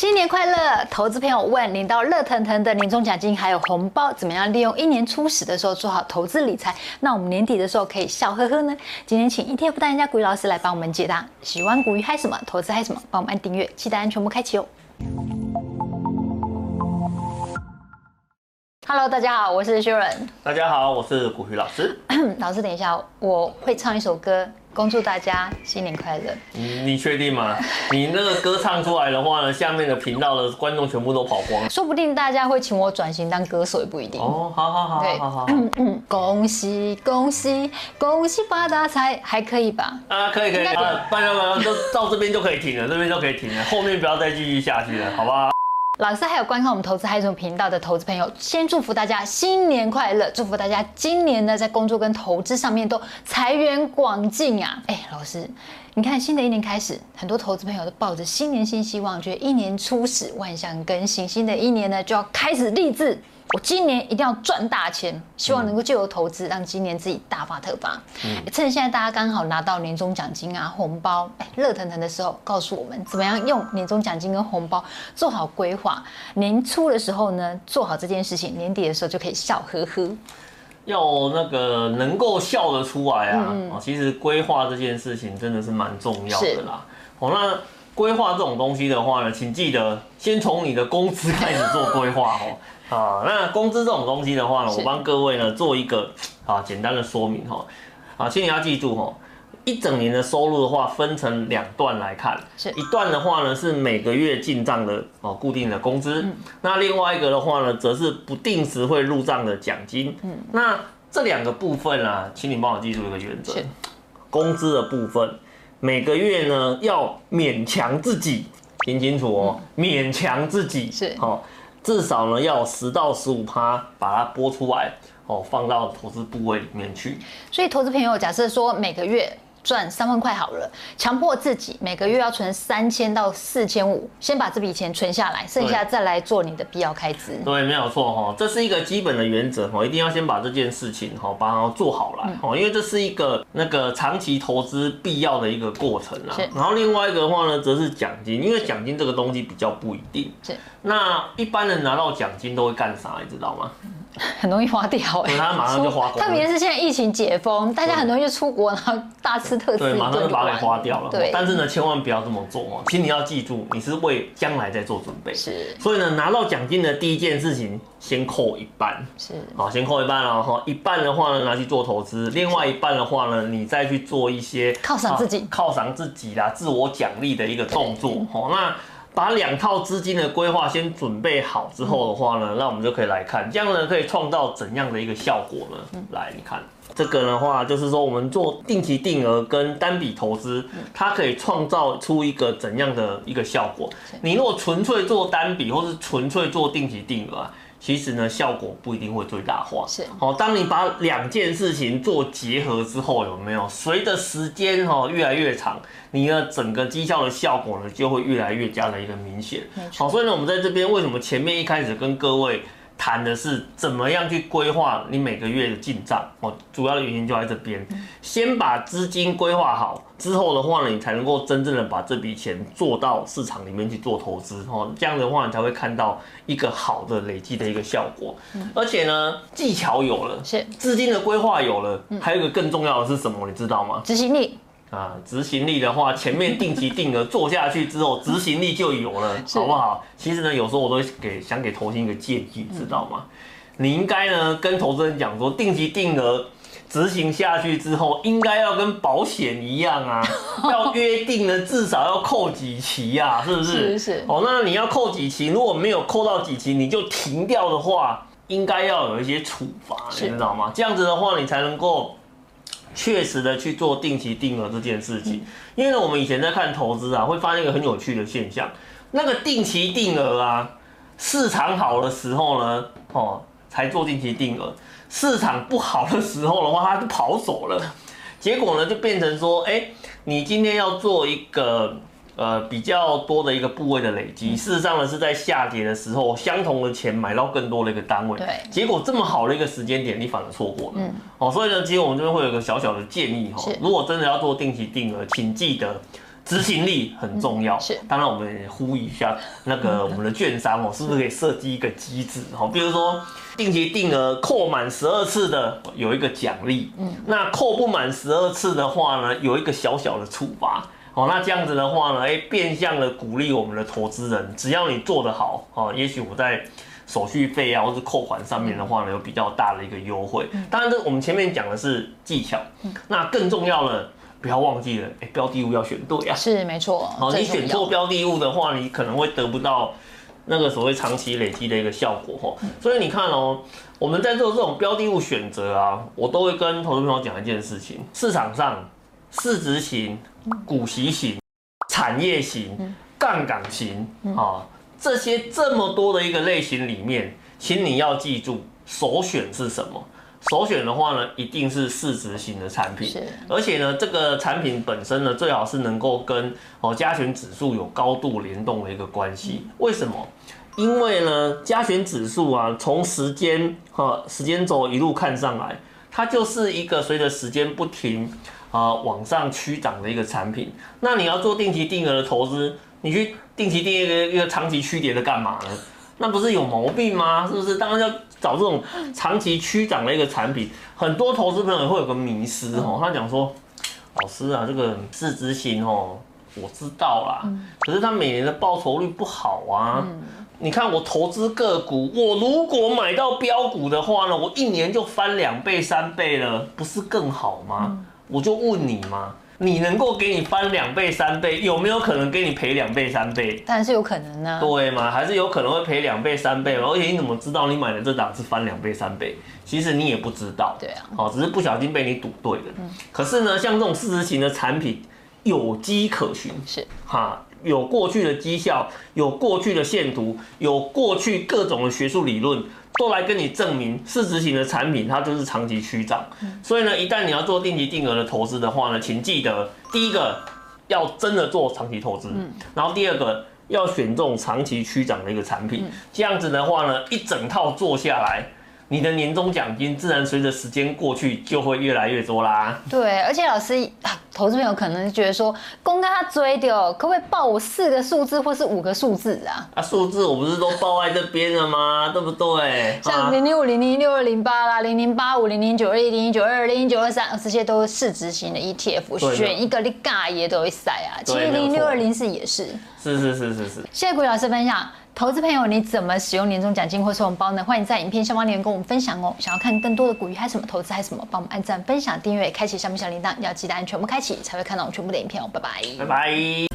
新年快乐！投资朋友问，领到热腾腾的年终奖金还有红包，怎么样利用一年初始的时候做好投资理财？那我们年底的时候可以笑呵呵呢？今天请 ETF 大赢家股鱼老师来帮我们解答。喜欢股鱼嗨什么？投资嗨什么？帮我们按订阅，记得按全部开启哦。Hello，大家好，我是 Sharon。大家好，我是古鱼老师。老师，等一下，我会唱一首歌。恭祝大家新年快乐！你你确定吗？你那个歌唱出来的话呢，下面的频道的观众全部都跑光，说不定大家会请我转型当歌手也不一定。哦，好好好，对，好好，嗯嗯，恭喜恭喜恭喜发大财，还可以吧？啊，可以可以，啊，不然不然就到这边就可以停了，这边就可以停了，后面不要再继续下去了，好不好？老师还有观看我们投资嗨什么频道的投资朋友，先祝福大家新年快乐，祝福大家今年呢在工作跟投资上面都财源广进啊！哎，老师，你看新的一年开始，很多投资朋友都抱着新年新希望，觉得一年初始万象更新，新的一年呢就要开始立志。我今年一定要赚大钱，希望能够借由投资让今年自己大发特发。嗯，趁现在大家刚好拿到年终奖金啊、红包，哎，热腾腾的时候，告诉我们怎么样用年终奖金跟红包做好规划。年初的时候呢，做好这件事情，年底的时候就可以笑呵呵。要那个能够笑得出来啊！其实规划这件事情真的是蛮重要的啦。好，那规划这种东西的话呢，请记得先从你的工资开始做规划哦。啊，那工资这种东西的话呢，我帮各位呢做一个啊简单的说明哈。啊，请你要记住哈，一整年的收入的话，分成两段来看。是，一段的话呢是每个月进账的哦固定的工资，嗯，那另外一个的话呢，则是不定时会入账的奖金。嗯，那这两个部分啊，请你帮我记住一个原则：工资的部分，每个月呢要勉强自己，听清楚哦，勉强自己是好。至少呢，要十到十五趴把它拨出来，哦，放到投资部位里面去。所以，投资朋友假设说每个月。赚三万块好了，强迫自己每个月要存三千到四千五，先把这笔钱存下来，剩下再来做你的必要开支。对，没有错哈，这是一个基本的原则哈，一定要先把这件事情哈把它做好来哈，因为这是一个那个长期投资必要的一个过程啊。然后另外一个的话呢，则是奖金，因为奖金这个东西比较不一定。是。那一般人拿到奖金都会干啥，你知道吗？很容易花掉哎，他马上就花光。特别是现在疫情解封，大家很容易就出国，然后大吃特吃，对，马上就把它给花掉了。对，但是呢，千万不要这么做哦。请你要记住，你是为将来在做准备。是。所以呢，拿到奖金的第一件事情，先扣一半。是。好，先扣一半了哈。一半的话呢，拿去做投资；另外一半的话呢，你再去做一些犒赏自己、犒赏自己啦、自我奖励的一个动作。好，那。把两套资金的规划先准备好之后的话呢，那我们就可以来看，这样呢可以创造怎样的一个效果呢？来，你看这个的话，就是说我们做定期定额跟单笔投资，它可以创造出一个怎样的一个效果？你如果纯粹做单笔，或是纯粹做定期定额啊。其实呢，效果不一定会最大化。是，好，当你把两件事情做结合之后，有没有随着时间哈越来越长，你的整个绩效的效果呢就会越来越加的一个明显。好，所以呢，我们在这边为什么前面一开始跟各位。谈的是怎么样去规划你每个月的进账哦，主要的原因就在这边。先把资金规划好之后的话呢，你才能够真正的把这笔钱做到市场里面去做投资哦。这样的话，你才会看到一个好的累积的一个效果。而且呢，技巧有了，是资金的规划有了，还有一个更重要的是什么？你知道吗？执行力。啊，执行力的话，前面定期定额做下去之后，执行力就有了，好不好？其实呢，有时候我都给想给投资一个建议，知道吗？你应该呢跟投资人讲说，定期定额执行下去之后，应该要跟保险一样啊，要约定呢至少要扣几期呀，是不是？是是。哦，那你要扣几期？如果没有扣到几期，你就停掉的话，应该要有一些处罚，你知道吗？这样子的话，你才能够。确实的去做定期定额这件事情，因为呢，我们以前在看投资啊，会发现一个很有趣的现象，那个定期定额啊，市场好的时候呢，哦，才做定期定额，市场不好的时候的话，他就跑走了，结果呢，就变成说，哎，你今天要做一个。呃，比较多的一个部位的累积，事实上呢是在下跌的时候，相同的钱买到更多的一个单位，对，结果这么好的一个时间点，你反而错过了，嗯，哦，所以呢，其实我们这边会有一个小小的建议哈，如果真的要做定期定额，请记得执行力很重要。嗯、是，当然我们也呼吁一下那个我们的券商哦，是不是可以设计一个机制哦？比如说定期定额扣满十二次的有一个奖励，嗯，那扣不满十二次的话呢，有一个小小的处罚。哦，那这样子的话呢，哎，变相的鼓励我们的投资人，只要你做得好，哦，也许我在手续费啊，或是扣款上面的话呢，有比较大的一个优惠。当然，这我们前面讲的是技巧，那更重要的，不要忘记了，哎，标的物要选对啊。是，没错。好，你选错标的物的话，你可能会得不到那个所谓长期累积的一个效果。哈，所以你看哦，我们在做这种标的物选择啊，我都会跟投资朋友讲一件事情：市场上市值型、股息型、产业型、杠杆型啊。这些这么多的一个类型里面，请你要记住，首选是什么？首选的话呢，一定是市值型的产品。是。而且呢，这个产品本身呢，最好是能够跟哦加权指数有高度联动的一个关系。为什么？因为呢，加权指数啊，从时间和时间轴一路看上来，它就是一个随着时间不停啊往上趋涨的一个产品。那你要做定期定额的投资。你去定期定一个一个长期趋跌的干嘛呢？那不是有毛病吗？是不是？当然要找这种长期趋涨的一个产品。很多投资朋友会有个迷失哦，他讲说，老师啊，这个市值型哦，我知道啦，可是他每年的报酬率不好啊。你看我投资个股，我如果买到标股的话呢，我一年就翻两倍三倍了，不是更好吗？我就问你嘛。你能够给你翻两倍三倍，有没有可能给你赔两倍三倍？当然是有可能呢、啊。对嘛，还是有可能会赔两倍三倍嘛？而且你怎么知道你买的这档是翻两倍三倍？其实你也不知道。对啊。好，只是不小心被你赌对了。嗯。可是呢，像这种市值型的产品，有迹可循。是。哈，有过去的绩效，有过去的线图，有过去各种的学术理论。都来跟你证明，市值型的产品它就是长期趋涨。所以呢，一旦你要做定期定额的投资的话呢，请记得第一个要真的做长期投资，然后第二个要选这种长期趋涨的一个产品。这样子的话呢，一整套做下来。你的年终奖金自然随着时间过去就会越来越多啦。对，而且老师，投资朋友可能觉得说，公开他追的，可不可以报我四个数字或是五个数字啊？啊，数字我不是都报在这边了吗？对不对？像零零五零零六二零八啦，零零八五零零九二一零零九二零零九二三，这些都是市值型的 ETF，选一个你尬也都会塞啊。其实零零六二零四也是。是是是是是。谢谢股鱼老师分享。投资朋友，你怎么使用年终奖金或是红包呢？欢迎在影片下方留言跟我们分享哦。想要看更多的股鱼还是什么投资还是什么，帮我们按赞、分享、订阅、开启下面小铃铛，要记得按全部开启，才会看到我们全部的影片哦。拜拜，拜拜。